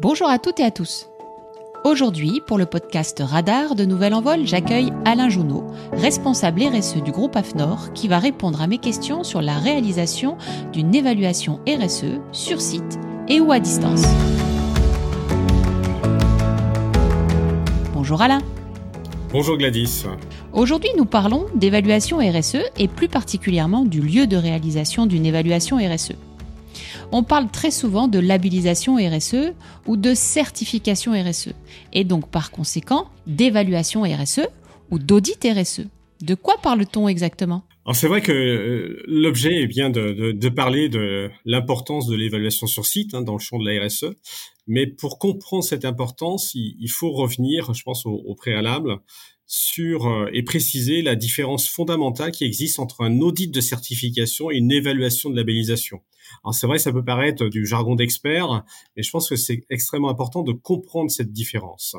Bonjour à toutes et à tous. Aujourd'hui, pour le podcast Radar de Nouvel Envol, j'accueille Alain Jounot, responsable RSE du groupe AFNOR, qui va répondre à mes questions sur la réalisation d'une évaluation RSE sur site et ou à distance. Bonjour Alain. Bonjour Gladys. Aujourd'hui, nous parlons d'évaluation RSE et plus particulièrement du lieu de réalisation d'une évaluation RSE. On parle très souvent de labellisation RSE ou de certification RSE et donc par conséquent d'évaluation RSE ou d'audit RSE. De quoi parle-t-on exactement? Alors c'est vrai que euh, l'objet est bien de, parler de l'importance de l'évaluation sur site hein, dans le champ de la RSE, mais pour comprendre cette importance, il, faut revenir, je pense, au préalable sur euh, et préciser la différence fondamentale qui existe entre un audit de certification et une évaluation de labellisation. Alors c'est vrai, ça peut paraître du jargon d'expert, mais je pense que c'est extrêmement important de comprendre cette différence.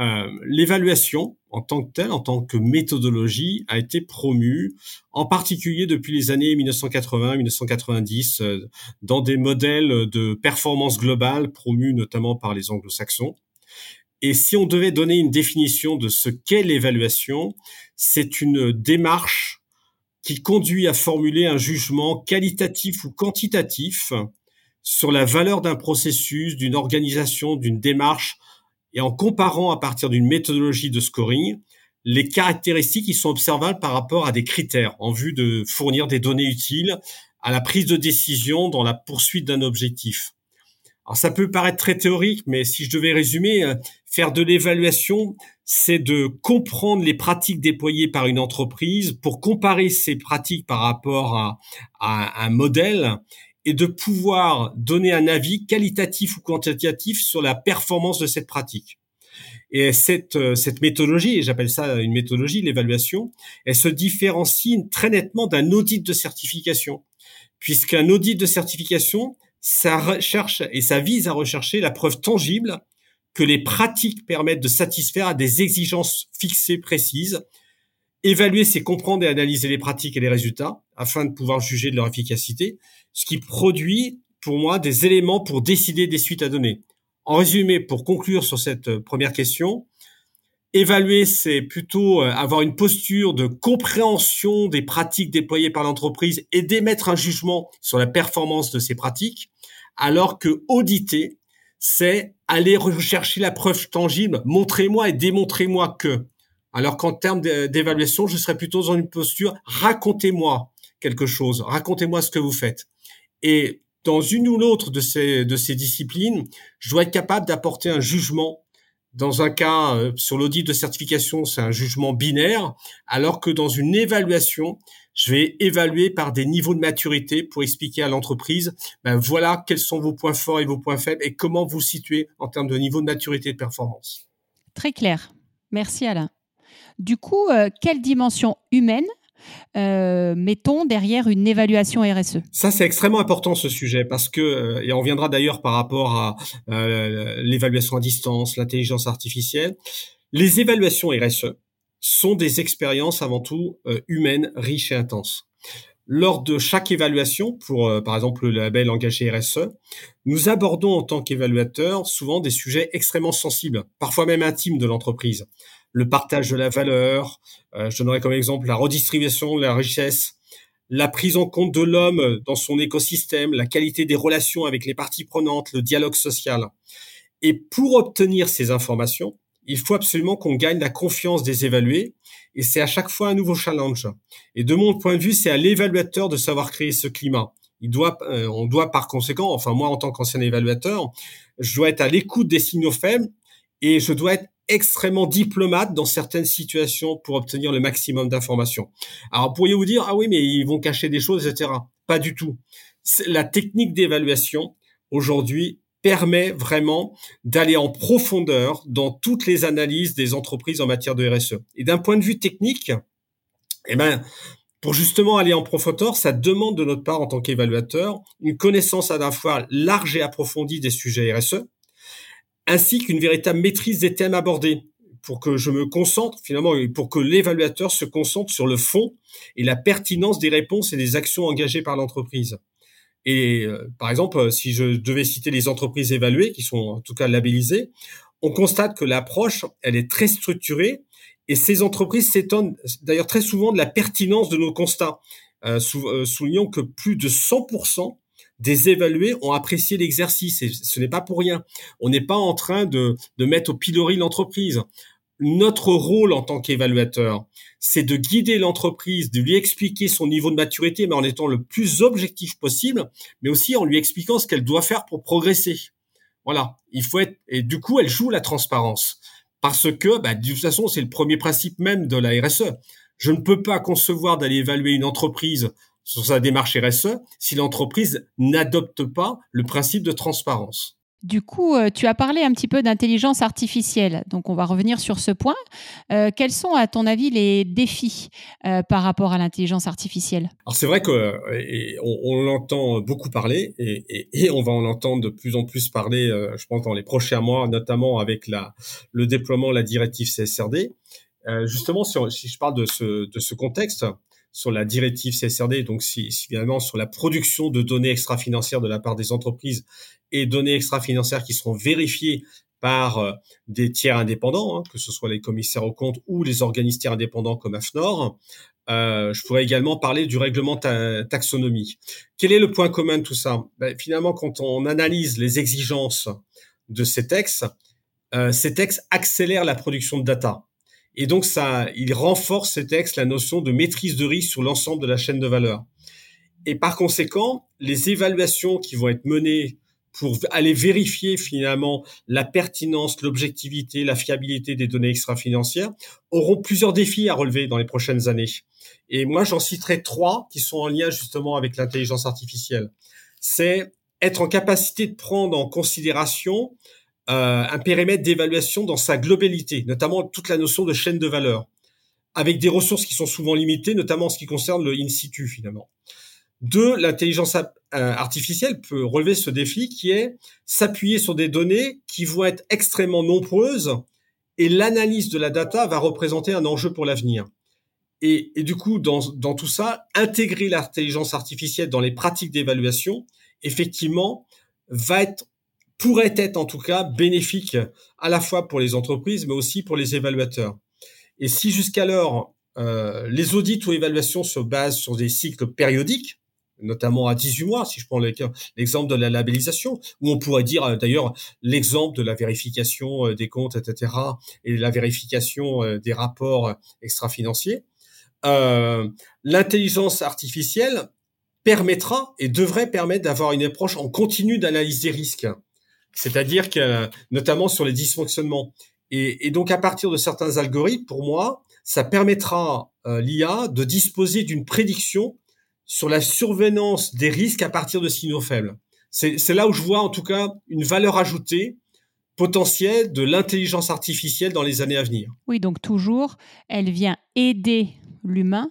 Euh, l'évaluation en tant que telle, en tant que méthodologie, a été promue, en particulier depuis les années 1980-1990, euh, dans des modèles de performance globale promus notamment par les anglo-saxons. Et si on devait donner une définition de ce qu'est l'évaluation, c'est une démarche qui conduit à formuler un jugement qualitatif ou quantitatif sur la valeur d'un processus, d'une organisation, d'une démarche, et en comparant à partir d'une méthodologie de scoring les caractéristiques qui sont observables par rapport à des critères en vue de fournir des données utiles à la prise de décision dans la poursuite d'un objectif. Alors ça peut paraître très théorique, mais si je devais résumer, euh, faire de l'évaluation, c'est de comprendre les pratiques déployées par une entreprise pour comparer ces pratiques par rapport à, un modèle et de pouvoir donner un avis qualitatif ou quantitatif sur la performance de cette pratique. Et cette, euh, cette méthodologie, et j'appelle ça une méthodologie, l'évaluation, elle se différencie très nettement d'un audit de certification, puisqu'un audit de certification, ça recherche et ça vise à rechercher la preuve tangible que les pratiques permettent de satisfaire à des exigences fixées précises. Évaluer, c'est comprendre et analyser les pratiques et les résultats afin de pouvoir juger de leur efficacité, ce qui produit pour moi des éléments pour décider des suites à donner. En résumé, pour conclure sur cette euh, première question, évaluer, c'est plutôt euh, avoir une posture de compréhension des pratiques déployées par l'entreprise et d'émettre un jugement sur la performance de ces pratiques, alors que auditer, c'est aller rechercher la preuve tangible, montrez-moi et démontrez-moi que. Alors qu'en termes d'évaluation, je serais plutôt dans une posture, racontez-moi quelque chose, racontez-moi ce que vous faites. Et dans une ou l'autre de ces, de ces disciplines, je dois être capable d'apporter un jugement dans un cas, euh, sur l'audit de certification, c'est un jugement binaire, alors que dans une évaluation, je vais évaluer par des niveaux de maturité pour expliquer à l'entreprise, ben voilà quels sont vos points forts et vos points faibles et comment vous situez en termes de niveau de maturité et de performance. Très clair. Merci Alain. Du coup, euh, quelle dimension humaine euh, mettons derrière une évaluation RSE Ça, c'est extrêmement important ce sujet parce que, euh, et on reviendra d'ailleurs par rapport à euh, l'évaluation à distance, l'intelligence artificielle, les évaluations RSE sont des expériences avant tout humaines, riches et intenses. Lors de chaque évaluation, pour par exemple le label engagé RSE, nous abordons en tant qu'évaluateur souvent des sujets extrêmement sensibles, parfois même intimes de l'entreprise le partage de la valeur. Euh, je donnerai comme exemple la redistribution de la richesse, la prise en compte de l'homme dans son écosystème, la qualité des relations avec les parties prenantes, le dialogue social. Et pour obtenir ces informations, il faut absolument qu'on gagne la confiance des évalués et c'est à chaque fois un nouveau challenge. Et de mon point de vue, c'est à l'évaluateur de savoir créer ce climat. Il doit, euh, on doit par conséquent, enfin moi en tant qu'ancien évaluateur, je dois être à l'écoute des signaux faibles et je dois être extrêmement diplomate dans certaines situations pour obtenir le maximum d'informations. Alors, pourriez-vous dire, ah oui, mais ils vont cacher des choses, etc. Pas du tout. La technique d'évaluation, aujourd'hui, permet vraiment d'aller en profondeur dans toutes les analyses des entreprises en matière de RSE. Et d'un point de vue technique, eh ben, pour justement aller en profondeur, ça demande de notre part, en tant qu'évaluateur, une connaissance à la fois large et approfondie des sujets RSE, ainsi qu'une véritable maîtrise des thèmes abordés pour que je me concentre finalement pour que l'évaluateur se concentre sur le fond et la pertinence des réponses et des actions engagées par l'entreprise. Et euh, par exemple, si je devais citer les entreprises évaluées, qui sont en tout cas labellisées, on constate que l'approche, elle est très structurée et ces entreprises s'étonnent d'ailleurs très souvent de la pertinence de nos constats, euh, euh soulignant que plus de 100% des évalués ont apprécié l'exercice et ce n'est pas pour rien. On n'est pas en train de, de mettre au pilori l'entreprise. Notre rôle en tant qu'évaluateur, c'est de guider l'entreprise, de lui expliquer son niveau de maturité, mais en étant le plus objectif possible, mais aussi en lui expliquant ce qu'elle doit faire pour progresser. Voilà, il faut être et du coup, elle joue la transparence parce que bah, de toute façon, c'est le premier principe même de la RSE. Je ne peux pas concevoir d'aller évaluer une entreprise sur sa démarche RSE si l'entreprise n'adopte pas le principe de transparence. Du coup, euh, tu as parlé un petit peu d'intelligence artificielle, donc on va revenir sur ce point. Euh, quels sont, à ton avis, les défis euh, par rapport à l'intelligence artificielle? Alors c'est vrai qu'on on, l'entend beaucoup parler et, et, on va en entendre de plus en plus parler, je pense, dans les prochains mois, notamment avec la, le déploiement de la directive CSRD. justement, sur, si je parle de ce, de ce contexte, sur la directive CSRD, donc si, si, finalement sur la production de données extra-financières de la part des entreprises et données extra-financières qui seront vérifiées par euh, des tiers indépendants, hein, que ce soit les commissaires aux comptes ou les organismes indépendants comme AFNOR. Euh, je pourrais également parler du règlement taxonomie. Quel est le point commun de tout ça? Ben, Finalement, quand on analyse les exigences de ces textes, euh, ces textes accélèrent la production de data. Et donc, ça, il renforce ces textes la notion de maîtrise de risque sur l'ensemble de la chaîne de valeur. Et par conséquent, les évaluations qui vont être menées pour aller vérifier finalement la pertinence, l'objectivité, la fiabilité des données extra-financières, auront plusieurs défis à relever dans les prochaines années. Et moi, j'en citerai trois qui sont en lien justement avec l'intelligence artificielle. C'est être en capacité de prendre en considération euh, un périmètre d'évaluation dans sa globalité, notamment toute la notion de chaîne de valeur, avec des ressources qui sont souvent limitées, notamment en ce qui concerne le in situ finalement. Deux, l'intelligence euh, artificielle peut relever ce défi qui est s'appuyer sur des données qui vont être extrêmement nombreuses et l'analyse de la data va représenter un enjeu pour l'avenir. Et, du coup, dans, dans tout ça, intégrer l'intelligence artificielle dans les pratiques d'évaluation, effectivement, va être pourrait être en tout cas bénéfique à la fois pour les entreprises, mais aussi pour les évaluateurs. Et si jusqu'alors euh, les audits ou évaluations se basent sur des cycles périodiques, notamment à 18 mois, si je prends l'exemple de la labellisation, où on pourrait dire euh, d'ailleurs l'exemple de la vérification euh, des comptes, etc., et la vérification euh, des rapports extra-financiers. Euh, L'intelligence artificielle permettra et devrait permettre d'avoir une approche en continu d'analyse des risques, c'est-à-dire que notamment sur les dysfonctionnements. Et, donc à partir de certains algorithmes, pour moi, ça permettra euh, l'IA de disposer d'une prédiction sur la survenance des risques à partir de signaux faibles. C'est là où je vois en tout cas une valeur ajoutée potentielle de l'intelligence artificielle dans les années à venir. Oui, donc toujours, elle vient aider l'humain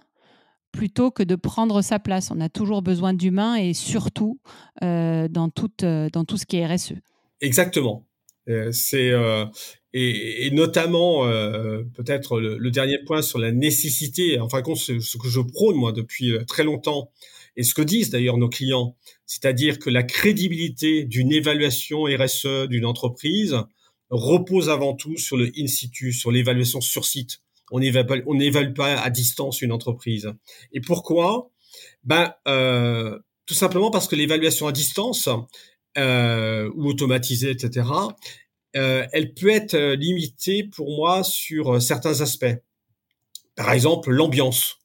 plutôt que de prendre sa place. On a toujours besoin d'humains et surtout euh, euh, dans tout ce qui est RSE. Exactement. Euh, c'est euh, et, et, notamment euh, peut-être le, dernier point sur la nécessité, enfin ce, ce que je prône moi depuis très longtemps et ce que disent d'ailleurs nos clients, c'est-à-dire que la crédibilité d'une évaluation RSE d'une entreprise repose avant tout sur le in situ, sur l'évaluation sur site. On n'évalue on n'évalue pas à distance une entreprise. Et pourquoi? Ben euh, tout simplement parce que l'évaluation à distance euh, ou automatisée, etc euh, elle peut être euh, limitée pour moi sur certains aspects. Par exemple, l'ambiance,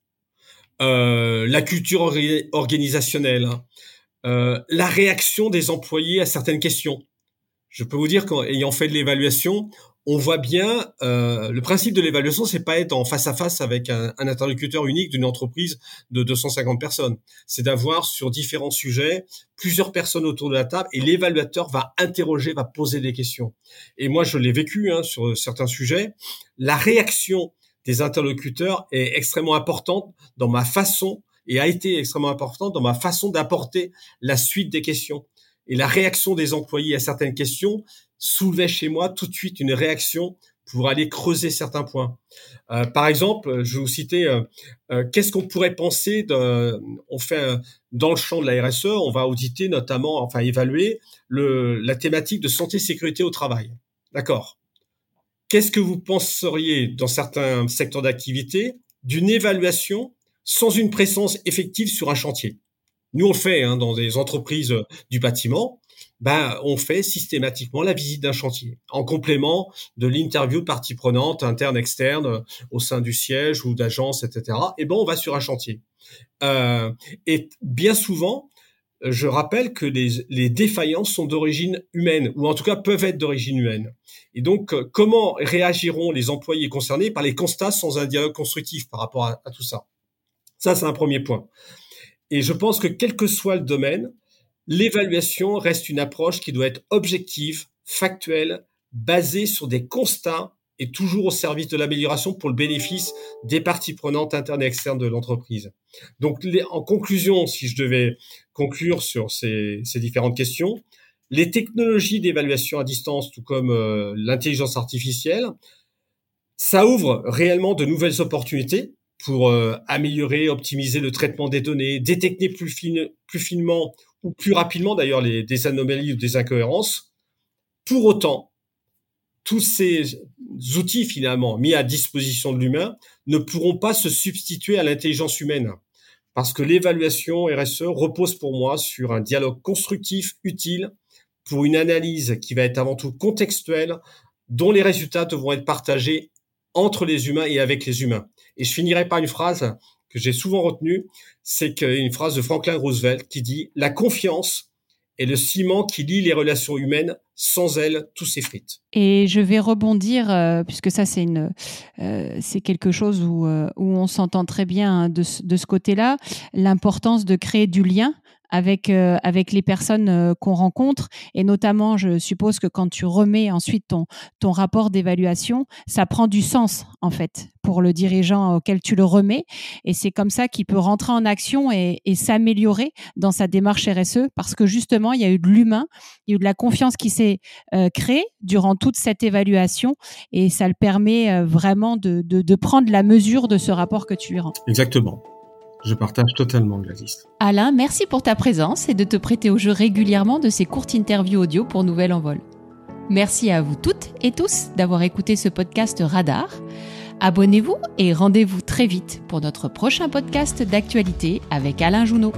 la culture organisationnelle, hein. la réaction des employés à certaines questions. Je peux vous dire qu'ayant fait de l'évaluation, on voit bien euh, le principe de l'évaluation, c'est pas être en face à face avec un, interlocuteur unique d'une entreprise de 250 personnes. C'est d'avoir sur différents sujets plusieurs personnes autour de la table et l'évaluateur va interroger, va poser des questions. Et moi, je l'ai vécu hein, sur certains sujets. La réaction des interlocuteurs est extrêmement importante dans ma façon et a été extrêmement importante dans ma façon d'apporter la suite des questions. Et la réaction des employés à certaines questions soulevait chez moi tout de suite une réaction pour aller creuser certains points. Euh, par exemple, je vais vous citer, euh, euh, qu'est-ce qu'on pourrait penser de, on fait dans le champ de la RSE, on va auditer notamment, enfin évaluer le, la thématique de santé sécurité au travail. D'accord. Qu'est-ce que vous penseriez dans certains secteurs d'activité d'une évaluation sans une présence effective sur un chantier? Nous, on le fait hein, dans des entreprises du bâtiment ben, on fait systématiquement la visite d'un chantier, en complément de l'interview de parties prenantes, internes, externes, au sein du siège ou d'agence, etc. Et ben, on va sur un chantier. Euh, et bien souvent, je rappelle que les, les défaillances sont d'origine humaine, ou en tout cas peuvent être d'origine humaine. Et donc, euh, comment réagiront les employés concernés par les constats sans un dialogue constructif par rapport à, à tout ça? Ça, c'est un premier point. Et je pense que quel que soit le domaine, l'évaluation reste une approche qui doit être objective, factuelle, basée sur des constats et toujours au service de l'amélioration pour le bénéfice des parties prenantes internes et externes de l'entreprise. Donc, en conclusion, si je devais conclure sur ces, différentes questions, les technologies d'évaluation à distance, tout comme euh, l'intelligence artificielle, ça ouvre réellement de nouvelles opportunités pour euh, améliorer, optimiser le traitement des données, détecter plus, plus finement ou plus rapidement d'ailleurs les, des anomalies ou des incohérences. Pour autant, tous ces outils finalement mis à disposition de l'humain ne pourront pas se substituer à l'intelligence humaine. Parce que l'évaluation RSE repose pour moi sur un dialogue constructif utile pour une analyse qui va être avant tout contextuelle, dont les résultats devront être partagés entre les humains et avec les humains. Et je finirai par une phrase que j'ai souvent retenue, c'est une phrase de Franklin Roosevelt qui dit La confiance est le ciment qui lie les relations humaines. Sans elle, tout s'effrite. Et je vais rebondir, euh, puisque ça, c'est euh, quelque chose où, euh, où on s'entend très bien hein, de ce côté-là, l'importance de créer du lien avec euh, avec les personnes euh, qu'on rencontre et notamment je suppose que quand tu remets ensuite ton ton rapport d'évaluation ça prend du sens en fait pour le dirigeant auquel tu le remets et c'est comme ça qu'il peut rentrer en action et, s'améliorer dans sa démarche RSE parce que justement il y a eu de l'humain il y a eu de la confiance qui s'est euh, créée durant toute cette évaluation et ça le permet vraiment de, de prendre la mesure de ce rapport que tu lui rends. Exactement. Je partage totalement Gladys. Alain, merci pour ta présence et de te prêter au jeu régulièrement de ces courtes interviews audio pour Nouvelle Envol. Merci à vous toutes et tous d'avoir écouté ce podcast Radar. Abonnez-vous et rendez-vous très vite pour notre prochain podcast d'actualité avec Alain Jounot.